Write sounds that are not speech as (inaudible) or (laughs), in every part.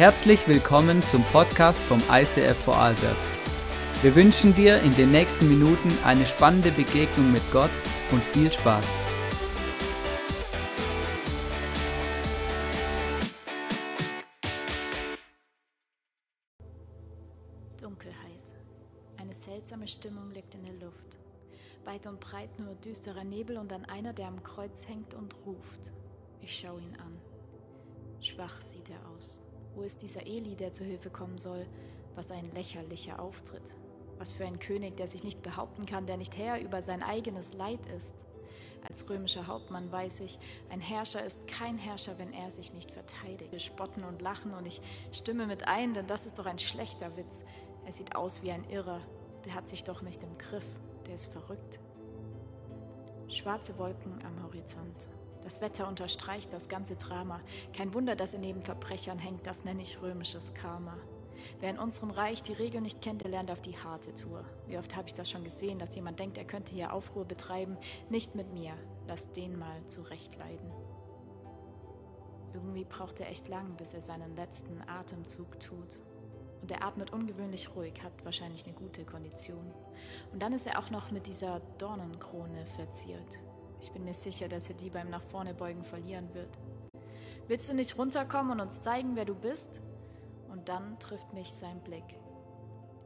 Herzlich willkommen zum Podcast vom ICF Vorarlberg. Wir wünschen dir in den nächsten Minuten eine spannende Begegnung mit Gott und viel Spaß. Dunkelheit. Eine seltsame Stimmung liegt in der Luft. Weit und breit nur düsterer Nebel und dann einer, der am Kreuz hängt und ruft. Ich schaue ihn an. Schwach sieht er aus. Wo ist dieser Eli, der zu Hilfe kommen soll? Was ein lächerlicher Auftritt. Was für ein König, der sich nicht behaupten kann, der nicht Herr über sein eigenes Leid ist. Als römischer Hauptmann weiß ich, ein Herrscher ist kein Herrscher, wenn er sich nicht verteidigt. Wir spotten und lachen und ich stimme mit ein, denn das ist doch ein schlechter Witz. Er sieht aus wie ein Irrer. Der hat sich doch nicht im Griff. Der ist verrückt. Schwarze Wolken am Horizont. Das Wetter unterstreicht das ganze Drama. Kein Wunder, dass er neben Verbrechern hängt, das nenne ich römisches Karma. Wer in unserem Reich die Regeln nicht kennt, der lernt auf die harte Tour. Wie oft habe ich das schon gesehen, dass jemand denkt, er könnte hier Aufruhr betreiben? Nicht mit mir. Lass den mal zurechtleiden. Irgendwie braucht er echt lang, bis er seinen letzten Atemzug tut. Und er atmet ungewöhnlich ruhig, hat wahrscheinlich eine gute Kondition. Und dann ist er auch noch mit dieser Dornenkrone verziert. Ich bin mir sicher, dass er die beim Nach vorne beugen verlieren wird. Willst du nicht runterkommen und uns zeigen, wer du bist? Und dann trifft mich sein Blick.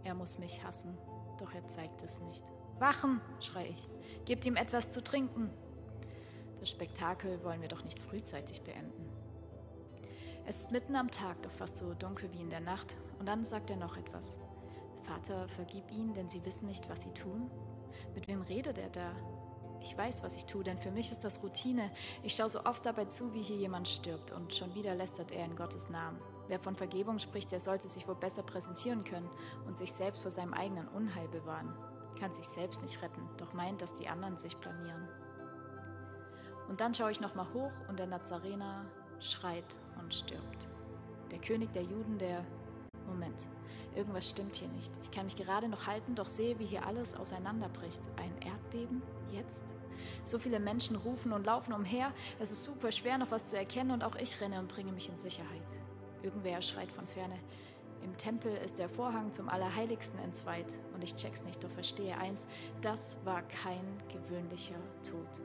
Er muss mich hassen, doch er zeigt es nicht. Wachen, schrei ich. Gebt ihm etwas zu trinken. Das Spektakel wollen wir doch nicht frühzeitig beenden. Es ist mitten am Tag, doch fast so dunkel wie in der Nacht. Und dann sagt er noch etwas. Vater, vergib ihnen, denn sie wissen nicht, was sie tun. Mit wem redet er da? Ich weiß, was ich tue, denn für mich ist das Routine. Ich schaue so oft dabei zu, wie hier jemand stirbt und schon wieder lästert er in Gottes Namen. Wer von Vergebung spricht, der sollte sich wohl besser präsentieren können und sich selbst vor seinem eigenen Unheil bewahren. Kann sich selbst nicht retten, doch meint, dass die anderen sich blamieren. Und dann schaue ich nochmal hoch und der Nazarener schreit und stirbt. Der König der Juden, der Moment, irgendwas stimmt hier nicht. Ich kann mich gerade noch halten, doch sehe, wie hier alles auseinanderbricht. Ein Erdbeben? Jetzt? So viele Menschen rufen und laufen umher. Es ist super schwer, noch was zu erkennen und auch ich renne und bringe mich in Sicherheit. Irgendwer schreit von ferne. Im Tempel ist der Vorhang zum Allerheiligsten entzweit und ich check's nicht, doch verstehe eins, das war kein gewöhnlicher Tod.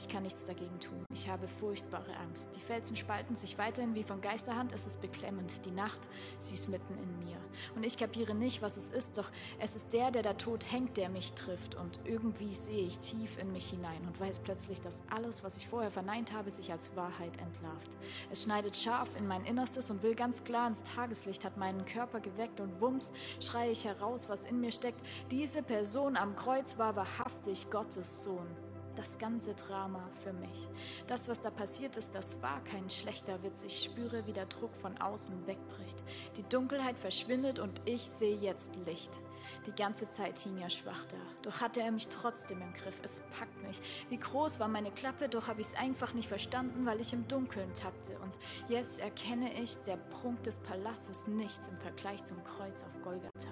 Ich kann nichts dagegen tun. Ich habe furchtbare Angst. Die Felsen spalten sich weiterhin wie von Geisterhand. Es ist beklemmend. Die Nacht, sie ist mitten in mir. Und ich kapiere nicht, was es ist, doch es ist der, der da tot hängt, der mich trifft. Und irgendwie sehe ich tief in mich hinein und weiß plötzlich, dass alles, was ich vorher verneint habe, sich als Wahrheit entlarvt. Es schneidet scharf in mein Innerstes und will ganz klar ins Tageslicht, hat meinen Körper geweckt und wumms schreie ich heraus, was in mir steckt. Diese Person am Kreuz war wahrhaftig Gottes Sohn das ganze Drama für mich. Das, was da passiert ist, das war kein schlechter Witz. Ich spüre, wie der Druck von außen wegbricht. Die Dunkelheit verschwindet und ich sehe jetzt Licht. Die ganze Zeit hing er schwach da. Doch hatte er mich trotzdem im Griff. Es packt mich. Wie groß war meine Klappe, doch habe ich es einfach nicht verstanden, weil ich im Dunkeln tappte. Und jetzt erkenne ich, der Prunk des Palastes nichts im Vergleich zum Kreuz auf Golgatha.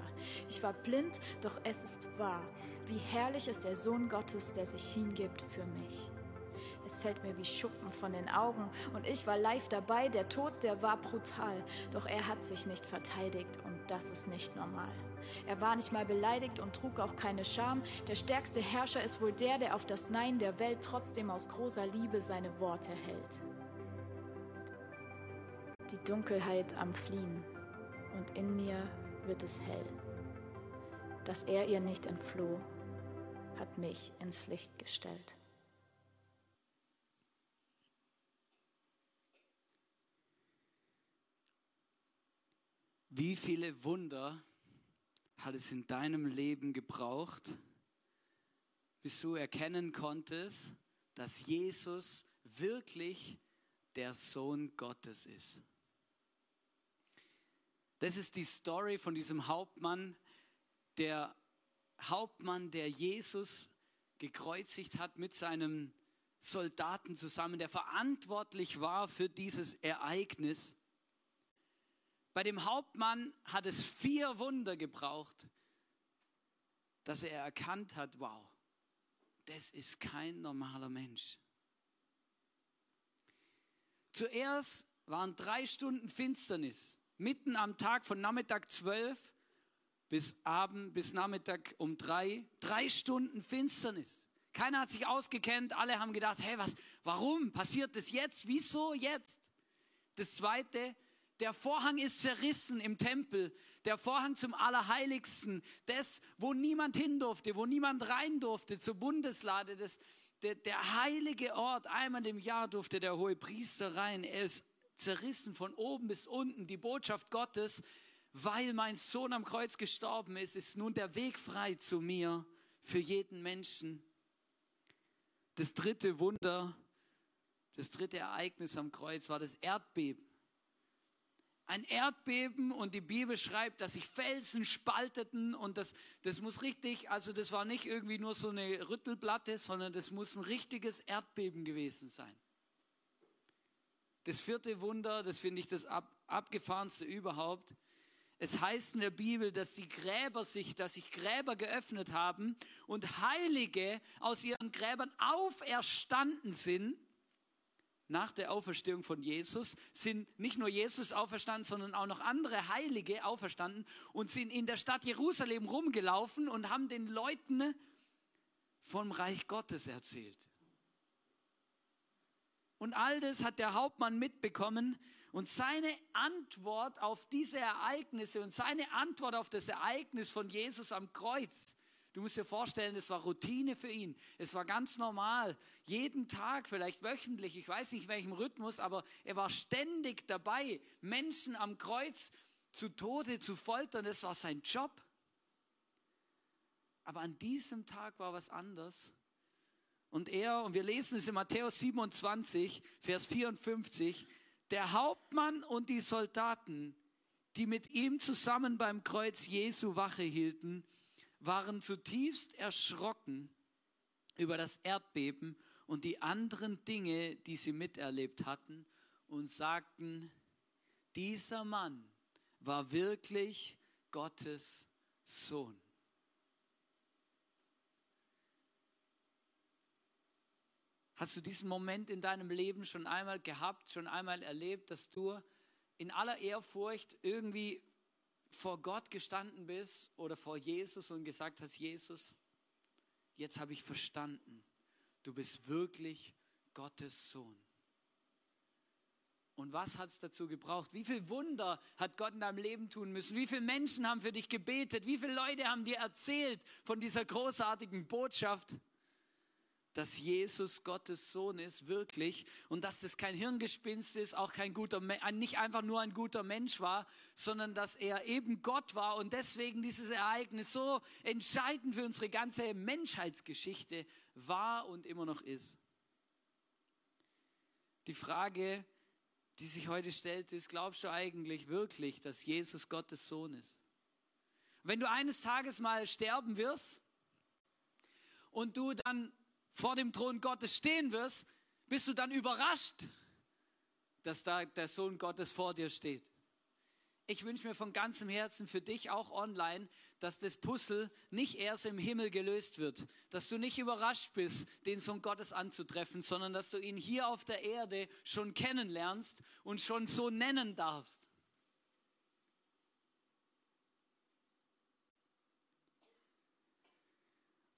Ich war blind, doch es ist wahr. Wie herrlich ist der Sohn Gottes, der sich hingibt für mich. Es fällt mir wie Schuppen von den Augen und ich war live dabei. Der Tod, der war brutal, doch er hat sich nicht verteidigt und das ist nicht normal. Er war nicht mal beleidigt und trug auch keine Scham. Der stärkste Herrscher ist wohl der, der auf das Nein der Welt trotzdem aus großer Liebe seine Worte hält. Die Dunkelheit am Fliehen und in mir wird es hell. Dass er ihr nicht entfloh, hat mich ins Licht gestellt. Wie viele Wunder hat es in deinem Leben gebraucht, bis du erkennen konntest, dass Jesus wirklich der Sohn Gottes ist? Das ist die Story von diesem Hauptmann, der Hauptmann, der Jesus gekreuzigt hat mit seinem Soldaten zusammen, der verantwortlich war für dieses Ereignis. Bei dem Hauptmann hat es vier Wunder gebraucht, dass er erkannt hat, wow, das ist kein normaler Mensch. Zuerst waren drei Stunden Finsternis. Mitten am Tag von Nachmittag 12 bis Abend, bis Nachmittag um drei. Drei Stunden Finsternis. Keiner hat sich ausgekennt. Alle haben gedacht, hey, was, warum passiert das jetzt? Wieso jetzt? Das zweite, der Vorhang ist zerrissen im Tempel. Der Vorhang zum Allerheiligsten. Das, wo niemand hin durfte, wo niemand rein durfte, zur Bundeslade. Das, der, der heilige Ort. Einmal im Jahr durfte der hohe Priester rein. Er ist zerrissen von oben bis unten. Die Botschaft Gottes, weil mein Sohn am Kreuz gestorben ist, ist nun der Weg frei zu mir für jeden Menschen. Das dritte Wunder, das dritte Ereignis am Kreuz war das Erdbeben. Ein Erdbeben und die Bibel schreibt, dass sich Felsen spalteten und das, das muss richtig, also das war nicht irgendwie nur so eine Rüttelplatte, sondern das muss ein richtiges Erdbeben gewesen sein. Das vierte Wunder, das finde ich das ab, abgefahrenste überhaupt. Es heißt in der Bibel, dass die Gräber sich, dass sich Gräber geöffnet haben und Heilige aus ihren Gräbern auferstanden sind. Nach der Auferstehung von Jesus sind nicht nur Jesus auferstanden, sondern auch noch andere Heilige auferstanden und sind in der Stadt Jerusalem rumgelaufen und haben den Leuten vom Reich Gottes erzählt. Und all das hat der Hauptmann mitbekommen. Und seine Antwort auf diese Ereignisse und seine Antwort auf das Ereignis von Jesus am Kreuz, du musst dir vorstellen, das war Routine für ihn. Es war ganz normal. Jeden Tag, vielleicht wöchentlich, ich weiß nicht welchem Rhythmus, aber er war ständig dabei, Menschen am Kreuz zu Tode zu foltern. Das war sein Job. Aber an diesem Tag war was anders. Und er, und wir lesen es in Matthäus 27, Vers 54, der Hauptmann und die Soldaten, die mit ihm zusammen beim Kreuz Jesu Wache hielten, waren zutiefst erschrocken über das Erdbeben und die anderen Dinge, die sie miterlebt hatten, und sagten, dieser Mann war wirklich Gottes Sohn. Hast du diesen Moment in deinem Leben schon einmal gehabt, schon einmal erlebt, dass du in aller Ehrfurcht irgendwie vor Gott gestanden bist oder vor Jesus und gesagt hast, Jesus, jetzt habe ich verstanden, du bist wirklich Gottes Sohn. Und was hat es dazu gebraucht? Wie viel Wunder hat Gott in deinem Leben tun müssen? Wie viele Menschen haben für dich gebetet? Wie viele Leute haben dir erzählt von dieser großartigen Botschaft? Dass Jesus Gottes Sohn ist, wirklich, und dass das kein Hirngespinst ist, auch kein guter, nicht einfach nur ein guter Mensch war, sondern dass er eben Gott war und deswegen dieses Ereignis so entscheidend für unsere ganze Menschheitsgeschichte war und immer noch ist. Die Frage, die sich heute stellt, ist, glaubst du eigentlich wirklich, dass Jesus Gottes Sohn ist? Wenn du eines Tages mal sterben wirst und du dann vor dem Thron Gottes stehen wirst, bist du dann überrascht, dass da der Sohn Gottes vor dir steht. Ich wünsche mir von ganzem Herzen für dich auch online, dass das Puzzle nicht erst im Himmel gelöst wird, dass du nicht überrascht bist, den Sohn Gottes anzutreffen, sondern dass du ihn hier auf der Erde schon kennenlernst und schon so nennen darfst.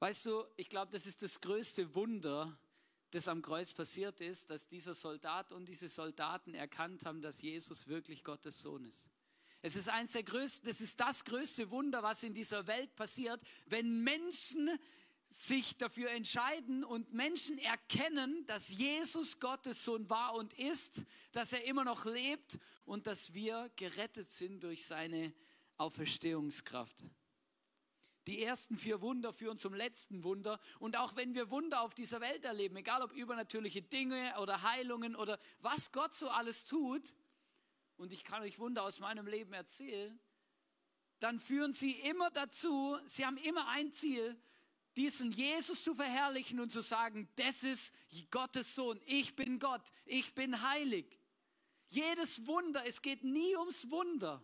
Weißt du, ich glaube, das ist das größte Wunder, das am Kreuz passiert ist, dass dieser Soldat und diese Soldaten erkannt haben, dass Jesus wirklich Gottes Sohn ist. Es ist eins der größten, das ist das größte Wunder, was in dieser Welt passiert, wenn Menschen sich dafür entscheiden und Menschen erkennen, dass Jesus Gottes Sohn war und ist, dass er immer noch lebt und dass wir gerettet sind durch seine Auferstehungskraft. Die ersten vier Wunder führen zum letzten Wunder. Und auch wenn wir Wunder auf dieser Welt erleben, egal ob übernatürliche Dinge oder Heilungen oder was Gott so alles tut, und ich kann euch Wunder aus meinem Leben erzählen, dann führen sie immer dazu, sie haben immer ein Ziel, diesen Jesus zu verherrlichen und zu sagen, das ist Gottes Sohn, ich bin Gott, ich bin heilig. Jedes Wunder, es geht nie ums Wunder.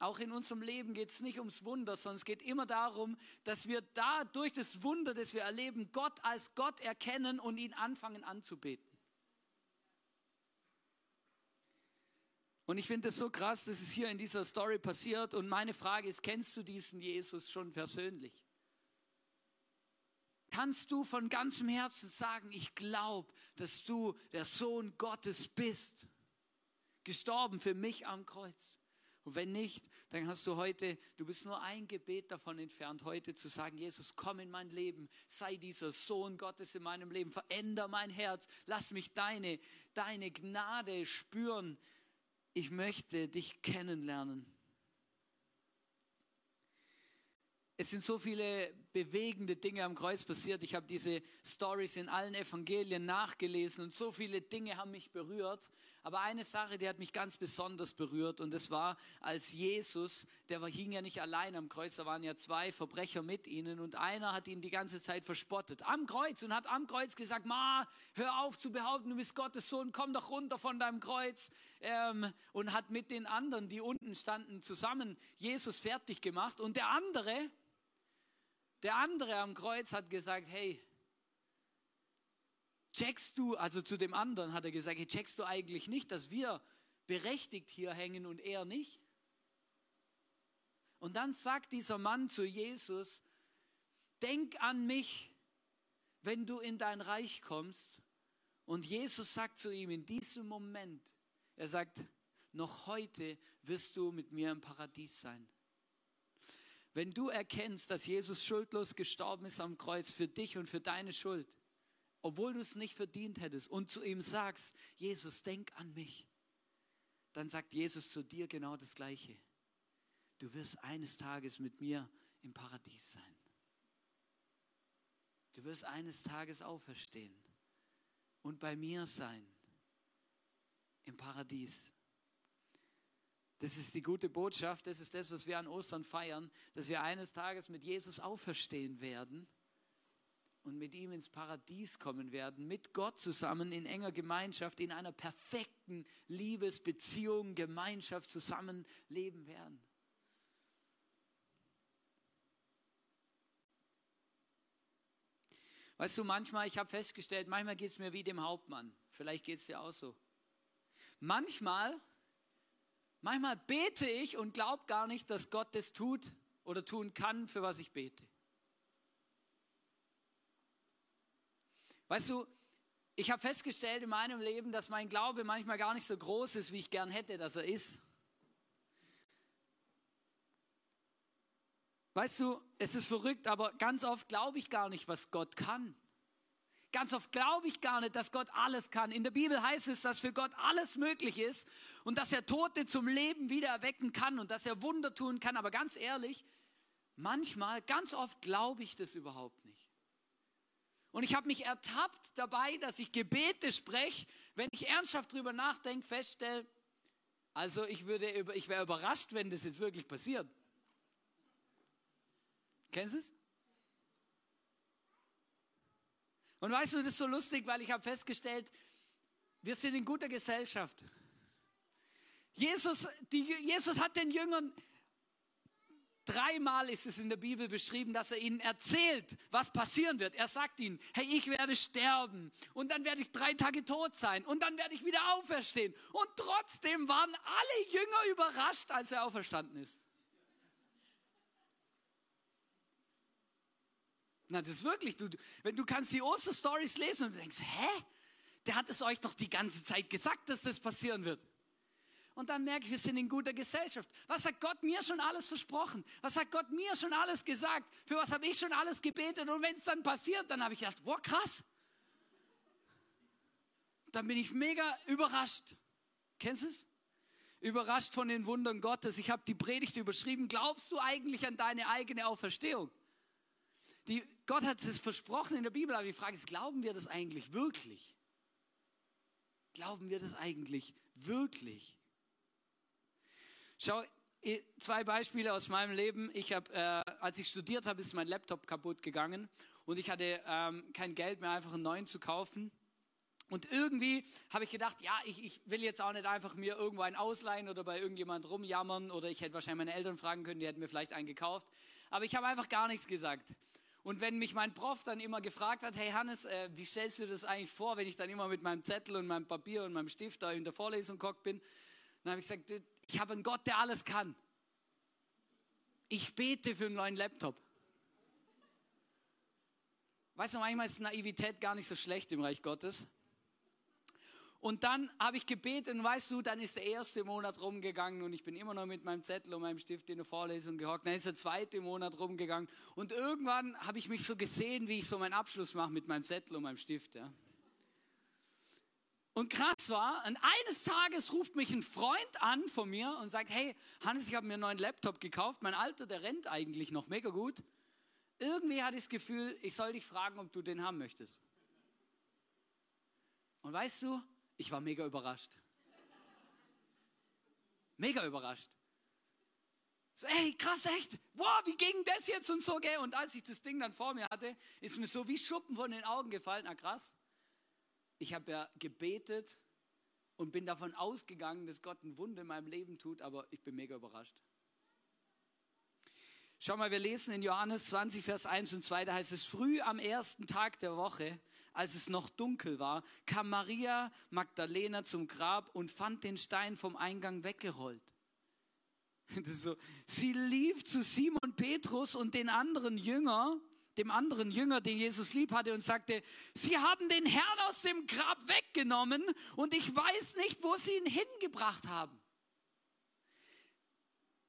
Auch in unserem Leben geht es nicht ums Wunder, sondern es geht immer darum, dass wir da durch das Wunder, das wir erleben, Gott als Gott erkennen und ihn anfangen anzubeten. Und ich finde es so krass, dass es hier in dieser Story passiert. Und meine Frage ist, kennst du diesen Jesus schon persönlich? Kannst du von ganzem Herzen sagen, ich glaube, dass du der Sohn Gottes bist, gestorben für mich am Kreuz? Und wenn nicht, dann hast du heute, du bist nur ein Gebet davon entfernt, heute zu sagen, Jesus, komm in mein Leben, sei dieser Sohn Gottes in meinem Leben, veränder mein Herz, lass mich deine, deine Gnade spüren. Ich möchte dich kennenlernen. Es sind so viele bewegende Dinge am Kreuz passiert. Ich habe diese Stories in allen Evangelien nachgelesen und so viele Dinge haben mich berührt. Aber eine Sache, die hat mich ganz besonders berührt und das war, als Jesus, der war, hing ja nicht allein am Kreuz, da waren ja zwei Verbrecher mit ihnen und einer hat ihn die ganze Zeit verspottet. Am Kreuz und hat am Kreuz gesagt, Ma, hör auf zu behaupten, du bist Gottes Sohn, komm doch runter von deinem Kreuz. Ähm, und hat mit den anderen, die unten standen, zusammen Jesus fertig gemacht. Und der andere, der andere am Kreuz hat gesagt, hey, checkst du, also zu dem anderen hat er gesagt, hey, checkst du eigentlich nicht, dass wir berechtigt hier hängen und er nicht? Und dann sagt dieser Mann zu Jesus, denk an mich, wenn du in dein Reich kommst. Und Jesus sagt zu ihm in diesem Moment, er sagt, noch heute wirst du mit mir im Paradies sein. Wenn du erkennst, dass Jesus schuldlos gestorben ist am Kreuz für dich und für deine Schuld, obwohl du es nicht verdient hättest, und zu ihm sagst, Jesus, denk an mich, dann sagt Jesus zu dir genau das Gleiche. Du wirst eines Tages mit mir im Paradies sein. Du wirst eines Tages auferstehen und bei mir sein im Paradies. Das ist die gute Botschaft, das ist das, was wir an Ostern feiern, dass wir eines Tages mit Jesus auferstehen werden und mit ihm ins Paradies kommen werden, mit Gott zusammen in enger Gemeinschaft, in einer perfekten Liebesbeziehung, Gemeinschaft zusammen leben werden. Weißt du, manchmal, ich habe festgestellt, manchmal geht es mir wie dem Hauptmann. Vielleicht geht es dir auch so. Manchmal Manchmal bete ich und glaube gar nicht, dass Gott das tut oder tun kann, für was ich bete. Weißt du, ich habe festgestellt in meinem Leben, dass mein Glaube manchmal gar nicht so groß ist, wie ich gern hätte, dass er ist. Weißt du, es ist verrückt, aber ganz oft glaube ich gar nicht, was Gott kann. Ganz oft glaube ich gar nicht, dass Gott alles kann. In der Bibel heißt es, dass für Gott alles möglich ist und dass er Tote zum Leben wieder erwecken kann und dass er Wunder tun kann. Aber ganz ehrlich, manchmal, ganz oft glaube ich das überhaupt nicht. Und ich habe mich ertappt dabei, dass ich Gebete spreche, wenn ich ernsthaft drüber nachdenke, feststelle, also ich, ich wäre überrascht, wenn das jetzt wirklich passiert. Kennst du es? Und weißt du, das ist so lustig, weil ich habe festgestellt, wir sind in guter Gesellschaft. Jesus, die, Jesus hat den Jüngern, dreimal ist es in der Bibel beschrieben, dass er ihnen erzählt, was passieren wird. Er sagt ihnen, hey, ich werde sterben und dann werde ich drei Tage tot sein und dann werde ich wieder auferstehen. Und trotzdem waren alle Jünger überrascht, als er auferstanden ist. Na, das ist wirklich, du, wenn du kannst die Osterstories lesen und du denkst, hä? Der hat es euch doch die ganze Zeit gesagt, dass das passieren wird. Und dann merke ich, wir sind in guter Gesellschaft. Was hat Gott mir schon alles versprochen? Was hat Gott mir schon alles gesagt? Für was habe ich schon alles gebetet? Und wenn es dann passiert, dann habe ich gedacht, boah, krass. Dann bin ich mega überrascht. Kennst du es? Überrascht von den Wundern Gottes. Ich habe die Predigt überschrieben. Glaubst du eigentlich an deine eigene Auferstehung? Die, Gott hat es versprochen in der Bibel, aber die Frage ist, glauben wir das eigentlich wirklich? Glauben wir das eigentlich wirklich? Schau, zwei Beispiele aus meinem Leben. Ich habe, äh, als ich studiert habe, ist mein Laptop kaputt gegangen und ich hatte ähm, kein Geld mehr, einfach einen neuen zu kaufen. Und irgendwie habe ich gedacht, ja, ich, ich will jetzt auch nicht einfach mir irgendwo einen ausleihen oder bei irgendjemand rumjammern oder ich hätte wahrscheinlich meine Eltern fragen können, die hätten mir vielleicht einen gekauft. Aber ich habe einfach gar nichts gesagt. Und wenn mich mein Prof dann immer gefragt hat, hey Hannes, äh, wie stellst du das eigentlich vor, wenn ich dann immer mit meinem Zettel und meinem Papier und meinem Stift da in der Vorlesung gehockt bin, Dann habe ich gesagt, ich habe einen Gott, der alles kann. Ich bete für einen neuen Laptop. Weißt du, manchmal ist Naivität gar nicht so schlecht im Reich Gottes. Und dann habe ich gebetet und weißt du, dann ist der erste Monat rumgegangen und ich bin immer noch mit meinem Zettel und meinem Stift in der Vorlesung gehockt. Dann ist der zweite Monat rumgegangen und irgendwann habe ich mich so gesehen, wie ich so meinen Abschluss mache mit meinem Zettel und meinem Stift. Ja. Und krass war, und eines Tages ruft mich ein Freund an von mir und sagt, hey Hannes, ich habe mir einen neuen Laptop gekauft, mein alter, der rennt eigentlich noch mega gut. Irgendwie hatte ich das Gefühl, ich soll dich fragen, ob du den haben möchtest. Und weißt du, ich war mega überrascht. Mega überrascht. So, ey, krass, echt. Wow, wie ging das jetzt und so, gell? Und als ich das Ding dann vor mir hatte, ist mir so wie Schuppen von den Augen gefallen. Na krass. Ich habe ja gebetet und bin davon ausgegangen, dass Gott ein Wunder in meinem Leben tut, aber ich bin mega überrascht. Schau mal, wir lesen in Johannes 20, Vers 1 und 2, da heißt es, früh am ersten Tag der Woche als es noch dunkel war, kam Maria Magdalena zum Grab und fand den Stein vom Eingang weggerollt. (laughs) So, sie lief zu Simon Petrus und den anderen Jünger, dem anderen Jünger, den Jesus lieb hatte, und sagte, Sie haben den Herrn aus dem Grab weggenommen und ich weiß nicht, wo Sie ihn hingebracht haben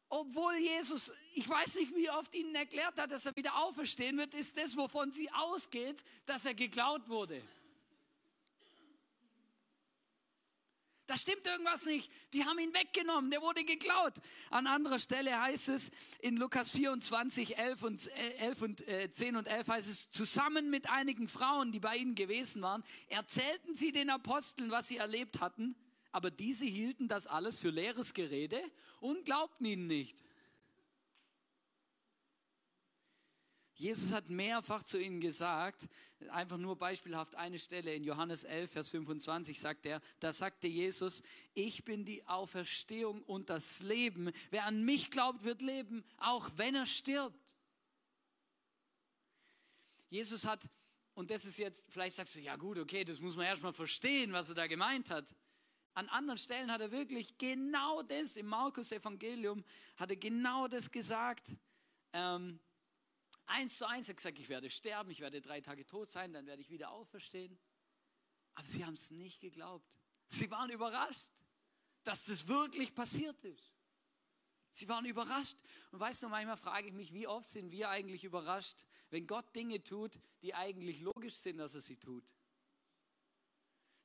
obwohl Jesus, ich weiß nicht, wie oft ihnen erklärt hat, dass er wieder auferstehen wird, ist das, wovon sie ausgeht, dass er geklaut wurde. Da stimmt irgendwas nicht. Die haben ihn weggenommen, der wurde geklaut. An anderer Stelle heißt es in Lukas 24, 11 und, 11 und äh, 10 und 11 heißt es, zusammen mit einigen Frauen, die bei ihnen gewesen waren, erzählten sie den Aposteln, was sie erlebt hatten. Aber diese hielten das alles für leeres Gerede und glaubten ihnen nicht. Jesus hat mehrfach zu ihnen gesagt, einfach nur beispielhaft eine Stelle in Johannes 11, Vers 25 sagt er, da sagte Jesus, ich bin die Auferstehung und das Leben. Wer an mich glaubt, wird leben, auch wenn er stirbt. Jesus hat, und das ist jetzt, vielleicht sagst du, ja gut, okay, das muss man erstmal verstehen, was er da gemeint hat. An anderen Stellen hat er wirklich genau das, im Markus-Evangelium hat er genau das gesagt. Ähm, eins zu eins, hat gesagt, ich werde sterben, ich werde drei Tage tot sein, dann werde ich wieder auferstehen. Aber sie haben es nicht geglaubt. Sie waren überrascht, dass das wirklich passiert ist. Sie waren überrascht. Und weißt du, manchmal frage ich mich, wie oft sind wir eigentlich überrascht, wenn Gott Dinge tut, die eigentlich logisch sind, dass er sie tut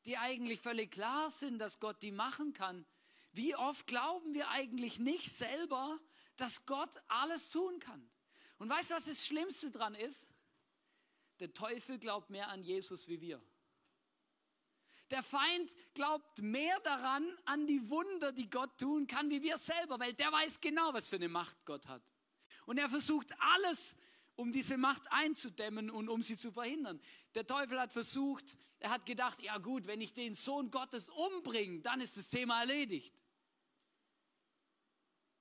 die eigentlich völlig klar sind, dass Gott die machen kann. Wie oft glauben wir eigentlich nicht selber, dass Gott alles tun kann? Und weißt du, was das Schlimmste dran ist? Der Teufel glaubt mehr an Jesus wie wir. Der Feind glaubt mehr daran, an die Wunder, die Gott tun kann, wie wir selber, weil der weiß genau, was für eine Macht Gott hat. Und er versucht alles um diese Macht einzudämmen und um sie zu verhindern. Der Teufel hat versucht, er hat gedacht, ja gut, wenn ich den Sohn Gottes umbringe, dann ist das Thema erledigt.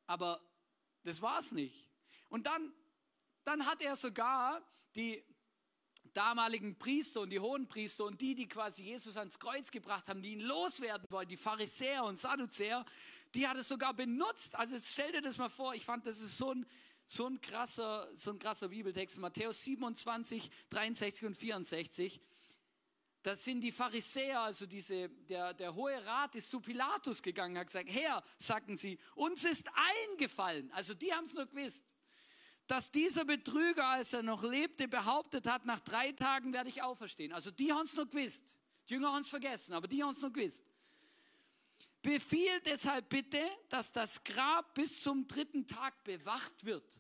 Aber das war es nicht. Und dann, dann hat er sogar die damaligen Priester und die hohen Priester und die, die quasi Jesus ans Kreuz gebracht haben, die ihn loswerden wollten, die Pharisäer und Sadduzäer, die hat er sogar benutzt. Also stell dir das mal vor, ich fand, das ist so ein, so ein krasser, so ein krasser Bibeltext, Matthäus 27, 63 und 64. Das sind die Pharisäer, also diese, der, der Hohe Rat ist zu Pilatus gegangen, hat gesagt, Herr, sagten sie, uns ist eingefallen, also die haben es nur gewusst, dass dieser Betrüger, als er noch lebte, behauptet hat, nach drei Tagen werde ich auferstehen. Also die haben es nur gewusst. Die Jünger haben es vergessen, aber die haben es nur gewusst. Befiehl deshalb bitte, dass das Grab bis zum dritten Tag bewacht wird.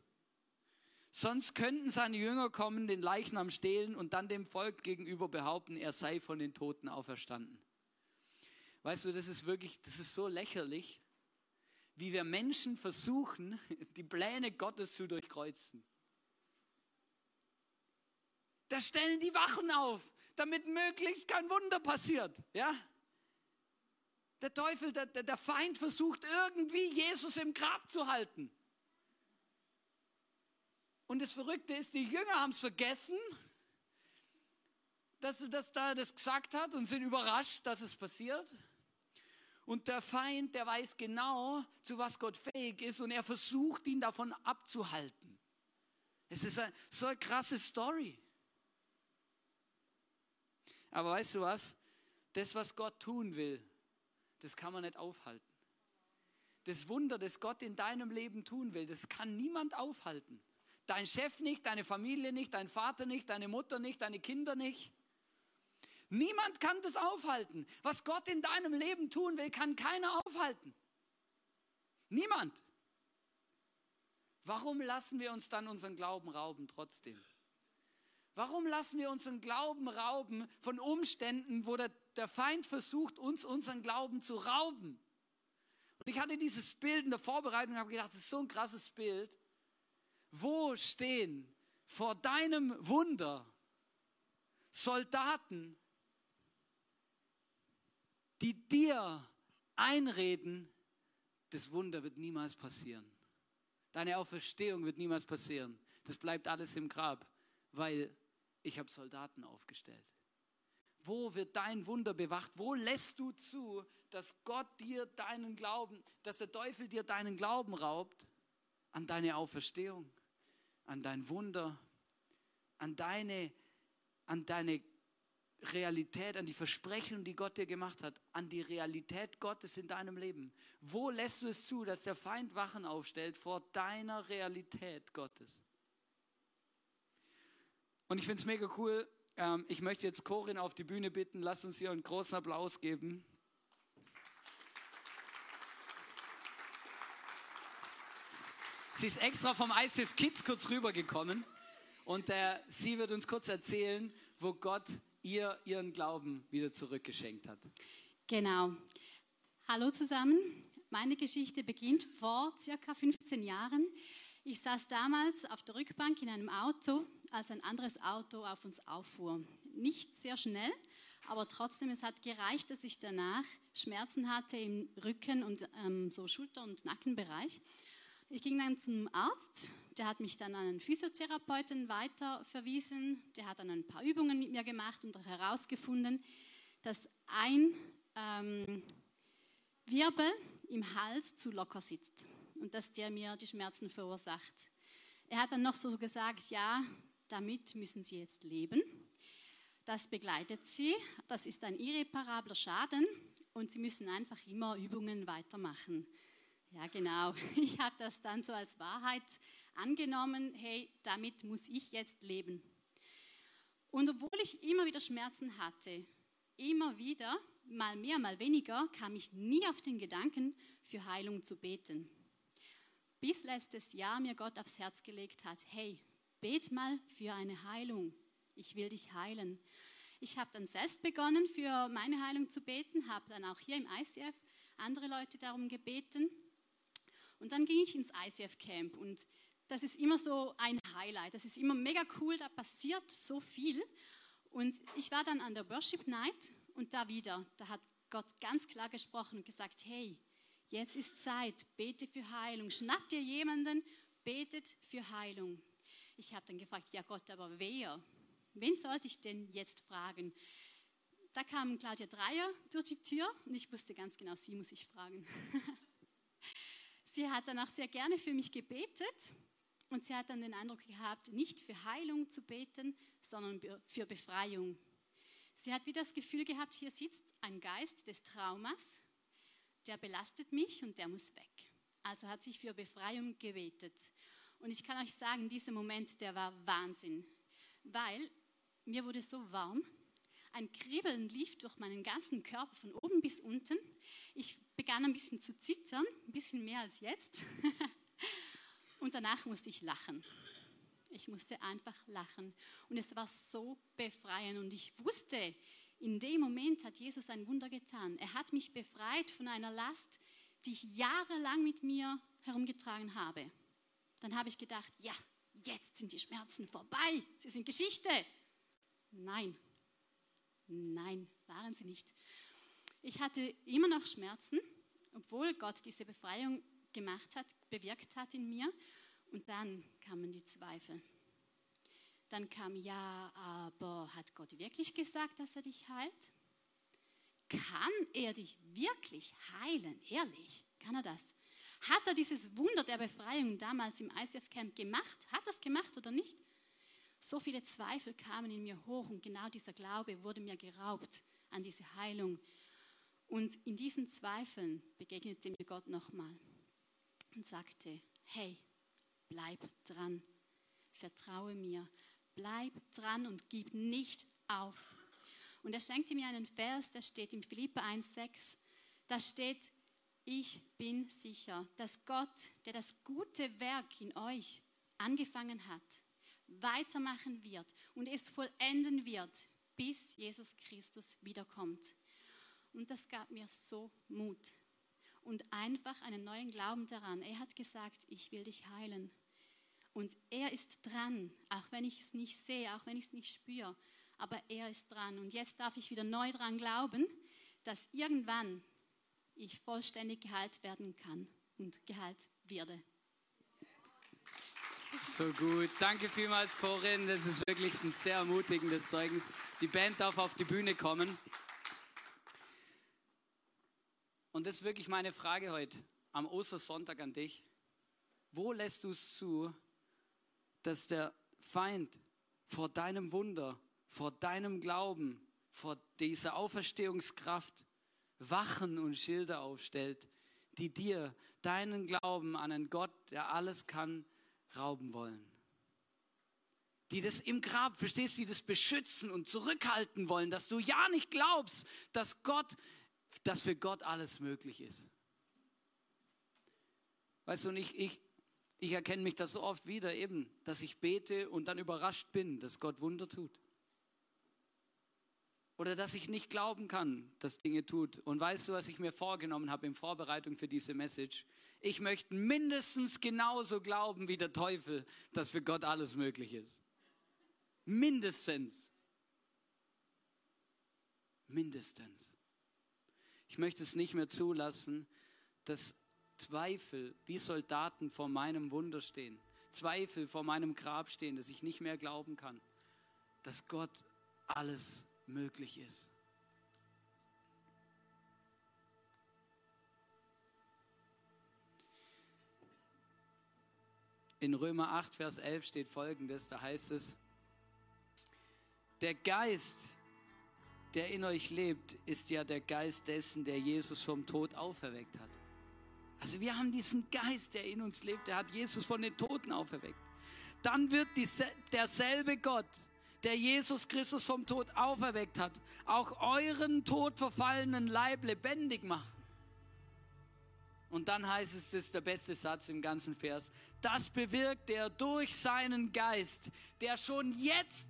Sonst könnten seine Jünger kommen, den Leichnam stehlen und dann dem Volk gegenüber behaupten, er sei von den Toten auferstanden. Weißt du, das ist wirklich, das ist so lächerlich, wie wir Menschen versuchen, (laughs) die Pläne Gottes zu durchkreuzen. Da stellen die Wachen auf, damit möglichst kein Wunder passiert, ja? Der Teufel, der, der Feind versucht irgendwie Jesus im Grab zu halten. Und das Verrückte ist, die Jünger haben es vergessen, dass er das da das gesagt hat und sind überrascht, dass es passiert. Und der Feind, der weiß genau, zu was Gott fähig ist und er versucht, ihn davon abzuhalten. Es ist eine, so eine krasse Story. Aber weißt du was? Das, was Gott tun will, das kann man nicht aufhalten. Das Wunder, das Gott in deinem Leben tun will, das kann niemand aufhalten. Dein Chef nicht, deine Familie nicht, dein Vater nicht, deine Mutter nicht, deine Kinder nicht. Niemand kann das aufhalten. Was Gott in deinem Leben tun will, kann keiner aufhalten. Niemand. Warum lassen wir uns dann unseren Glauben rauben trotzdem? Warum lassen wir unseren Glauben rauben von Umständen, wo der, der Feind versucht, uns unseren Glauben zu rauben? Und ich hatte dieses Bild in der Vorbereitung und habe gedacht, das ist so ein krasses Bild. Wo stehen vor deinem Wunder Soldaten, die dir einreden, das Wunder wird niemals passieren. Deine Auferstehung wird niemals passieren. Das bleibt alles im Grab, weil ich habe Soldaten aufgestellt. Wo wird dein Wunder bewacht? Wo lässt du zu, dass Gott dir deinen Glauben, dass der Teufel dir deinen Glauben raubt an deine Auferstehung, an dein Wunder, an deine, an deine Realität, an die Versprechungen, die Gott dir gemacht hat, an die Realität Gottes in deinem Leben? Wo lässt du es zu, dass der Feind Wachen aufstellt vor deiner Realität Gottes? Und ich finde es mega cool. Ähm, ich möchte jetzt Corinne auf die Bühne bitten. Lass uns ihr einen großen Applaus geben. Sie ist extra vom ICF Kids kurz rübergekommen und äh, sie wird uns kurz erzählen, wo Gott ihr ihren Glauben wieder zurückgeschenkt hat. Genau. Hallo zusammen. Meine Geschichte beginnt vor circa 15 Jahren. Ich saß damals auf der Rückbank in einem Auto, als ein anderes Auto auf uns auffuhr. Nicht sehr schnell, aber trotzdem, es hat gereicht, dass ich danach Schmerzen hatte im Rücken und ähm, so Schulter- und Nackenbereich. Ich ging dann zum Arzt, der hat mich dann an einen Physiotherapeuten weiter verwiesen, der hat dann ein paar Übungen mit mir gemacht und herausgefunden, dass ein ähm, Wirbel im Hals zu locker sitzt und dass der mir die Schmerzen verursacht. Er hat dann noch so gesagt, ja, damit müssen Sie jetzt leben. Das begleitet Sie, das ist ein irreparabler Schaden und Sie müssen einfach immer Übungen weitermachen. Ja, genau. (laughs) Ich habe das dann so als Wahrheit angenommen, hey, damit muss ich jetzt leben. Und obwohl ich immer wieder Schmerzen hatte, immer wieder, mal mehr, mal weniger, kam ich nie auf den Gedanken, für Heilung zu beten bis letztes Jahr mir Gott aufs Herz gelegt hat, hey, bet mal für eine Heilung. Ich will dich heilen. Ich habe dann selbst begonnen, für meine Heilung zu beten, habe dann auch hier im ICF andere Leute darum gebeten. Und dann ging ich ins ICF-Camp und das ist immer so ein Highlight. Das ist immer mega cool, da passiert so viel. Und ich war dann an der Worship Night und da wieder, da hat Gott ganz klar gesprochen und gesagt, hey, Jetzt ist Zeit, bete für Heilung. Schnapp dir jemanden, betet für Heilung. Ich habe dann gefragt, ja Gott, aber wer? Wen sollte ich denn jetzt fragen? Da kam Claudia Dreier durch die Tür und ich wusste ganz genau, sie muss ich fragen. (laughs) sie hat dann auch sehr gerne für mich gebetet und sie hat dann den Eindruck gehabt, nicht für Heilung zu beten, sondern für Befreiung. Sie hat wieder das Gefühl gehabt, hier sitzt ein Geist des Traumas der belastet mich und der muss weg. Also hat sich für Befreiung gebetet. Und ich kann euch sagen, dieser Moment, der war Wahnsinn, weil mir wurde so warm. Ein Kribbeln lief durch meinen ganzen Körper von oben bis unten. Ich begann ein bisschen zu zittern, ein bisschen mehr als jetzt. (laughs) Und danach musste ich lachen. Ich musste einfach lachen. Und es war so befreiend. Und ich wusste, in dem Moment hat Jesus ein Wunder getan. Er hat mich befreit von einer Last, die ich jahrelang mit mir herumgetragen habe. Dann habe ich gedacht, ja, jetzt sind die Schmerzen vorbei, sie sind Geschichte. Nein, nein, waren sie nicht. Ich hatte immer noch Schmerzen, obwohl Gott diese Befreiung gemacht hat, bewirkt hat in mir. Und dann kamen die Zweifel. Dann kam, ja, aber hat Gott wirklich gesagt, dass er dich heilt? kann er dich wirklich heilen? Ehrlich, kann er das? Hat er dieses Wunder der Befreiung damals im ICF-Camp gemacht? Hat er es gemacht oder nicht? So viele Zweifel kamen in mir hoch und genau dieser Glaube wurde mir geraubt an diese Heilung. Und in diesen Zweifeln begegnete mir Gott nochmal und sagte, hey, bleib dran, vertraue mir, bleib dran und gib nicht auf. Und er schenkte mir einen Vers, der steht im Philippa 1,6. Da steht, ich bin sicher, dass Gott, der das gute Werk in euch angefangen hat, weitermachen wird und es vollenden wird, bis Jesus Christus wiederkommt. Und das gab mir so Mut und einfach einen neuen Glauben daran. Er hat gesagt, ich will dich heilen. Und er ist dran, auch wenn ich es nicht sehe, auch wenn ich es nicht spüre. Aber er ist dran. Und jetzt darf ich wieder neu dran glauben, dass irgendwann ich vollständig geheilt werden kann und geheilt werde. So gut. Danke vielmals, Corinne. Das ist wirklich ein sehr ermutigendes Zeugnis. Die Band darf auf die Bühne kommen. Und das ist wirklich meine Frage heute am Ostersonntag an dich. Wo lässt du es zu, dass der Feind vor deinem Wunder, vor deinem Glauben, vor dieser Auferstehungskraft Wachen und Schilder aufstellt, die dir deinen Glauben an einen Gott, der alles kann, rauben wollen. Die das im Grab, verstehst du, die das beschützen und zurückhalten wollen, dass du ja nicht glaubst, dass Gott, dass für Gott alles möglich ist. Weißt du, und ich, ich, ich erkenne mich da so oft wieder eben, dass ich bete und dann überrascht bin, dass Gott Wunder tut. Oder dass ich nicht glauben kann, dass Dinge tut. Und weißt du, was ich mir vorgenommen habe in Vorbereitung für diese Message? Ich möchte mindestens genauso glauben wie der Teufel, dass für Gott alles möglich ist. Mindestens. Mindestens. Ich möchte es nicht mehr zulassen, dass Zweifel wie Soldaten vor meinem Wunder stehen. Zweifel vor meinem Grab stehen, dass ich nicht mehr glauben kann, dass Gott alles möglich ist. In Römer 8, Vers 11 steht folgendes, da heißt es, der Geist, der in euch lebt, ist ja der Geist dessen, der Jesus vom Tod auferweckt hat. Also wir haben diesen Geist, der in uns lebt, der hat Jesus von den Toten auferweckt. Dann wird derselbe Gott, der Jesus Christus vom Tod auferweckt hat, auch euren todverfallenen Leib lebendig machen. Und dann heißt es, das ist der beste Satz im ganzen Vers, das bewirkt er durch seinen Geist, der schon jetzt,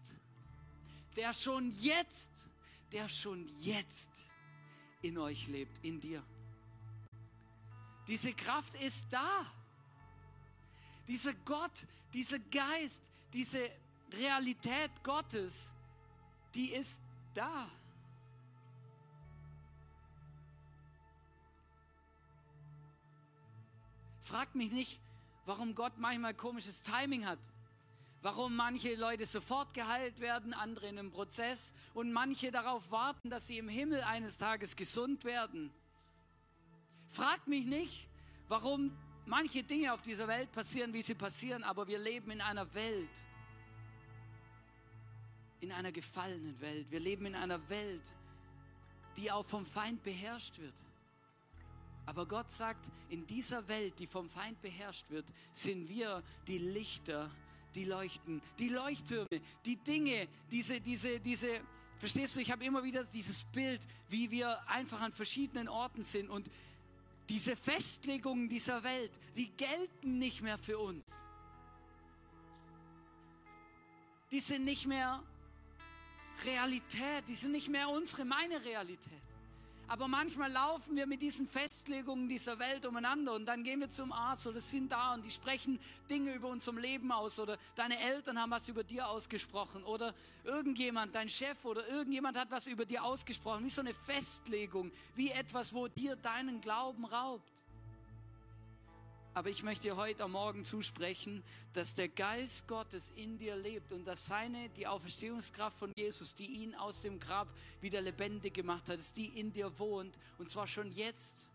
der schon jetzt, der schon jetzt in euch lebt, in dir. Diese Kraft ist da. Dieser Gott, dieser Geist, diese Realität Gottes, die ist da. Fragt mich nicht, warum Gott manchmal komisches Timing hat. Warum manche Leute sofort geheilt werden, andere in einem Prozess und manche darauf warten, dass sie im Himmel eines Tages gesund werden. Fragt mich nicht, warum manche Dinge auf dieser Welt passieren, wie sie passieren, aber wir leben in einer Welt, in einer gefallenen Welt. Wir leben in einer Welt, die auch vom Feind beherrscht wird. Aber Gott sagt, in dieser Welt, die vom Feind beherrscht wird, sind wir die Lichter, die leuchten, die Leuchttürme, die Dinge, diese, diese, diese, verstehst du, ich habe immer wieder dieses Bild, wie wir einfach an verschiedenen Orten sind und diese Festlegungen dieser Welt, die gelten nicht mehr für uns. Die sind nicht mehr Realität, die sind nicht mehr unsere, meine Realität. Aber manchmal laufen wir mit diesen Festlegungen dieser Welt umeinander und dann gehen wir zum Arzt oder sind da und die sprechen Dinge über unserem Leben aus oder deine Eltern haben was über dir ausgesprochen oder irgendjemand, dein Chef oder irgendjemand hat was über dir ausgesprochen. Wie so eine Festlegung, wie etwas, wo dir deinen Glauben raubt. Aber ich möchte heute Morgen zusprechen, dass der Geist Gottes in dir lebt und dass seine, die Auferstehungskraft von Jesus, die ihn aus dem Grab wieder lebendig gemacht hat, dass die in dir wohnt und zwar schon jetzt.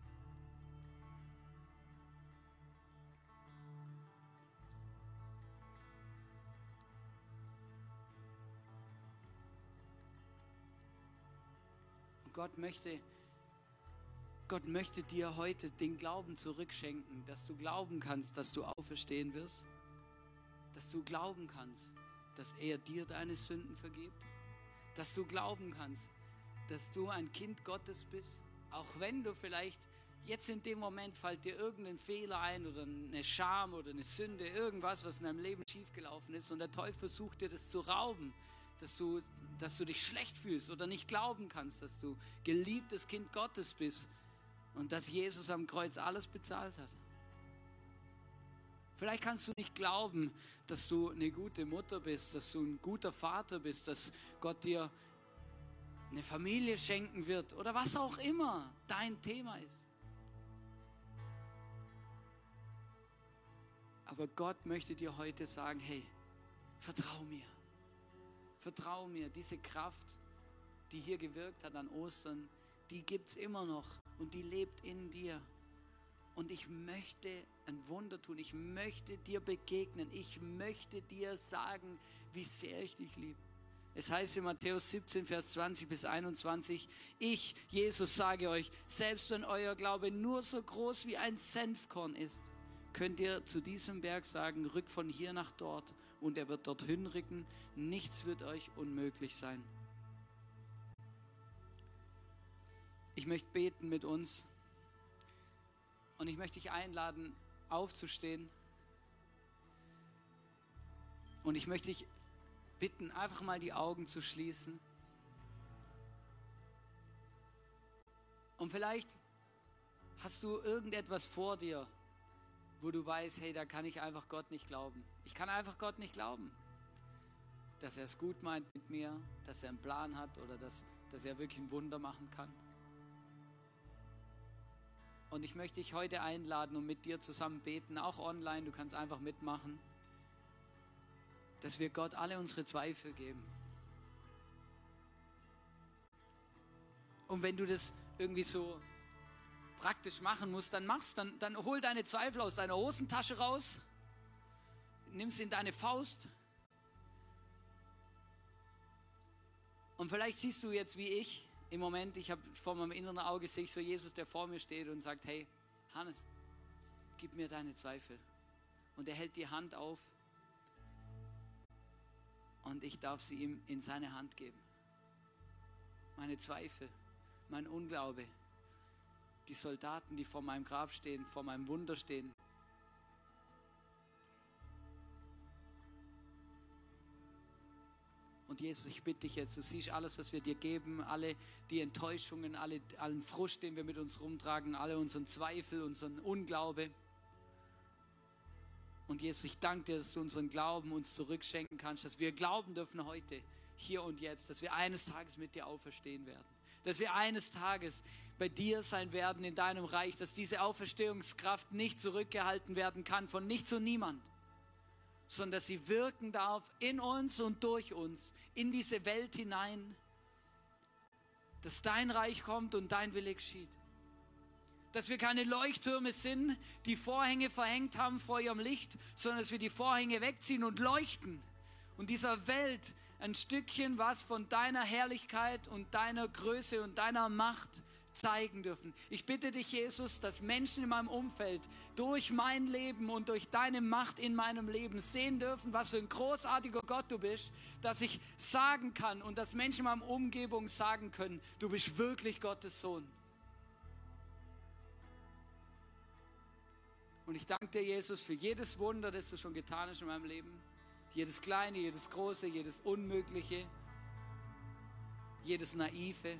Und Gott möchte Gott möchte dir heute den Glauben zurückschenken, dass du glauben kannst, dass du auferstehen wirst, dass du glauben kannst, dass er dir deine Sünden vergibt, dass du glauben kannst, dass du ein Kind Gottes bist, auch wenn du vielleicht jetzt in dem Moment fällt dir irgendein Fehler ein oder eine Scham oder eine Sünde, irgendwas, was in deinem Leben schiefgelaufen ist und der Teufel versucht dir das zu rauben, dass du, dass du dich schlecht fühlst oder nicht glauben kannst, dass du geliebtes Kind Gottes bist und dass Jesus am Kreuz alles bezahlt hat. Vielleicht kannst du nicht glauben, dass du eine gute Mutter bist, dass du ein guter Vater bist, dass Gott dir eine Familie schenken wird oder was auch immer dein Thema ist. Aber Gott möchte dir heute sagen, hey, vertrau mir. Vertrau mir, diese Kraft, die hier gewirkt hat an Ostern, die gibt es immer noch und die lebt in dir. Und ich möchte ein Wunder tun. Ich möchte dir begegnen. Ich möchte dir sagen, wie sehr ich dich liebe. Es heißt in Matthäus 17, Vers 20 bis 21, ich, Jesus, sage euch, selbst wenn euer Glaube nur so groß wie ein Senfkorn ist, könnt ihr zu diesem Berg sagen, rück von hier nach dort und er wird dorthin rücken. Nichts wird euch unmöglich sein. Ich möchte beten mit uns und ich möchte dich einladen, aufzustehen. Und ich möchte dich bitten, einfach mal die Augen zu schließen. Und vielleicht hast du irgendetwas vor dir, wo du weißt, hey, da kann ich einfach Gott nicht glauben. Ich kann einfach Gott nicht glauben, dass er es gut meint mit mir, dass er einen Plan hat oder dass, dass er wirklich ein Wunder machen kann. Und ich möchte dich heute einladen und mit dir zusammen beten, auch online, du kannst einfach mitmachen, dass wir Gott alle unsere Zweifel geben. Und wenn du das irgendwie so praktisch machen musst, dann machst, dann, dann hol deine Zweifel aus deiner Hosentasche raus, nimm sie in deine Faust. Und vielleicht siehst du jetzt wie ich, im Moment, ich habe vor meinem inneren Auge, sehe ich so Jesus, der vor mir steht und sagt, hey, Hannes, gib mir deine Zweifel. Und er hält die Hand auf und ich darf sie ihm in seine Hand geben. Meine Zweifel, mein Unglaube, die Soldaten, die vor meinem Grab stehen, vor meinem Wunder stehen, Und Jesus, ich bitte dich jetzt, du siehst alles, was wir dir geben, alle die Enttäuschungen, alle, allen Frust, den wir mit uns rumtragen, alle unseren Zweifel, unseren Unglaube. Und Jesus, ich danke dir, dass du unseren Glauben uns zurückschenken kannst, dass wir glauben dürfen heute, hier und jetzt, dass wir eines Tages mit dir auferstehen werden. Dass wir eines Tages bei dir sein werden in deinem Reich, dass diese Auferstehungskraft nicht zurückgehalten werden kann von nichts und niemand sondern dass sie wirken darf in uns und durch uns, in diese Welt hinein, dass dein Reich kommt und dein Wille geschieht. Dass wir keine Leuchttürme sind, die Vorhänge verhängt haben vor ihrem Licht, sondern dass wir die Vorhänge wegziehen und leuchten und dieser Welt ein Stückchen was von deiner Herrlichkeit und deiner Größe und deiner Macht zeigen dürfen. Ich bitte dich, Jesus, dass Menschen in meinem Umfeld durch mein Leben und durch deine Macht in meinem Leben sehen dürfen, was für ein großartiger Gott du bist, dass ich sagen kann und dass Menschen in meiner Umgebung sagen können, du bist wirklich Gottes Sohn. Und ich danke dir, Jesus, für jedes Wunder, das du schon getan hast in meinem Leben. Jedes Kleine, jedes Große, jedes Unmögliche, jedes Naive.